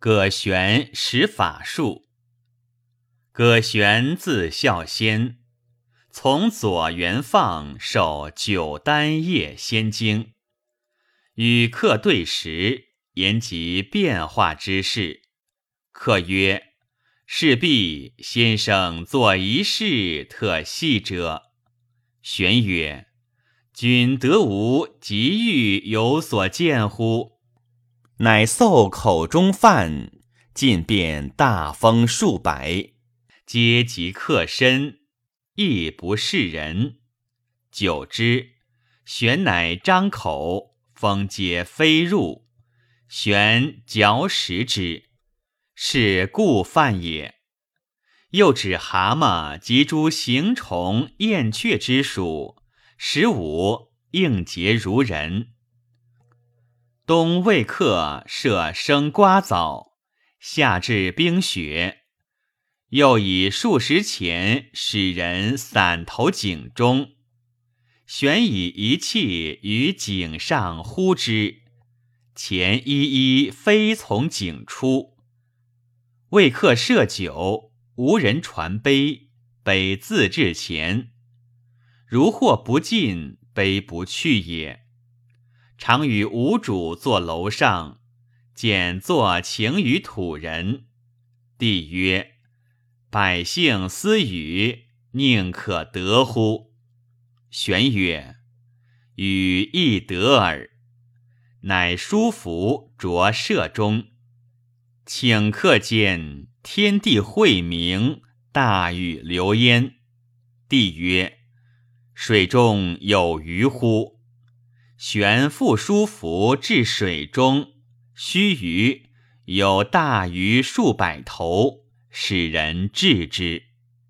葛玄识法术。葛玄字孝先，从左元放受九丹叶仙经，与客对时，言及变化之事。客曰：“势必先生作一事特细者。”玄曰：“君得无急欲有所见乎？”乃嗽口中饭，尽变大风数百，皆及客身，亦不是人。久之，玄乃张口，风皆飞入。玄嚼食之，是故饭也。又指蛤蟆及诸行虫、燕雀之属，十五应节如人。冬未克，设生瓜枣；夏至冰雪。又以数十钱使人散投井中，悬以一器于井上呼之，钱一一飞从井出。未克设酒，无人传杯，杯自至前。如或不进，杯不去也。常与吴主坐楼上，见作情于土人。帝曰：“百姓私语，宁可得乎？”玄曰：“与亦得耳。”乃书符着射中，顷刻间，天地晦明，大雨流烟。帝曰：“水中有鱼乎？”悬复书符至水中，须臾有大鱼数百头，使人治之。